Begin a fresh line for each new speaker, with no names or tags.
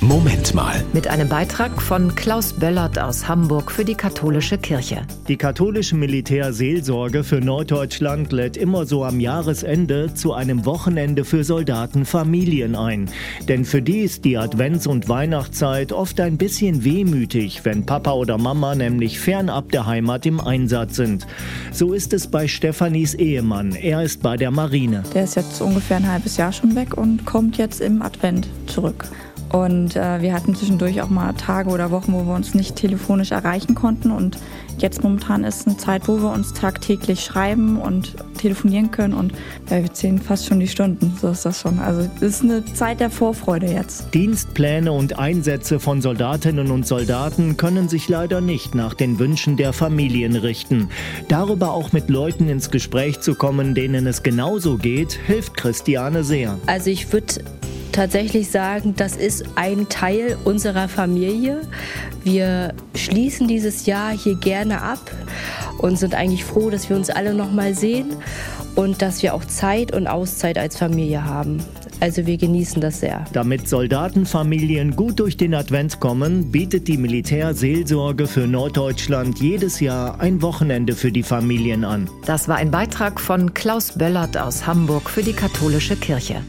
Moment mal.
Mit einem Beitrag von Klaus Böllert aus Hamburg für die katholische Kirche.
Die katholische Militärseelsorge für Norddeutschland lädt immer so am Jahresende zu einem Wochenende für Soldatenfamilien ein. Denn für die ist die Advents- und Weihnachtszeit oft ein bisschen wehmütig, wenn Papa oder Mama nämlich fernab der Heimat im Einsatz sind. So ist es bei Stefanis Ehemann. Er ist bei der Marine.
Der ist jetzt ungefähr ein halbes Jahr schon weg und kommt jetzt im Advent zurück. Und äh, wir hatten zwischendurch auch mal Tage oder Wochen, wo wir uns nicht telefonisch erreichen konnten. Und jetzt momentan ist eine Zeit, wo wir uns tagtäglich schreiben und telefonieren können. Und ja, wir zählen fast schon die Stunden. So ist das schon. Also es ist eine Zeit der Vorfreude jetzt.
Dienstpläne und Einsätze von Soldatinnen und Soldaten können sich leider nicht nach den Wünschen der Familien richten. Darüber auch mit Leuten ins Gespräch zu kommen, denen es genauso geht, hilft Christiane sehr.
Also ich würde tatsächlich sagen, das ist ein Teil unserer Familie. Wir schließen dieses Jahr hier gerne ab und sind eigentlich froh, dass wir uns alle noch mal sehen und dass wir auch Zeit und Auszeit als Familie haben. Also wir genießen das sehr.
Damit Soldatenfamilien gut durch den Advent kommen, bietet die Militärseelsorge für Norddeutschland jedes Jahr ein Wochenende für die Familien an.
Das war ein Beitrag von Klaus Böllert aus Hamburg für die katholische Kirche.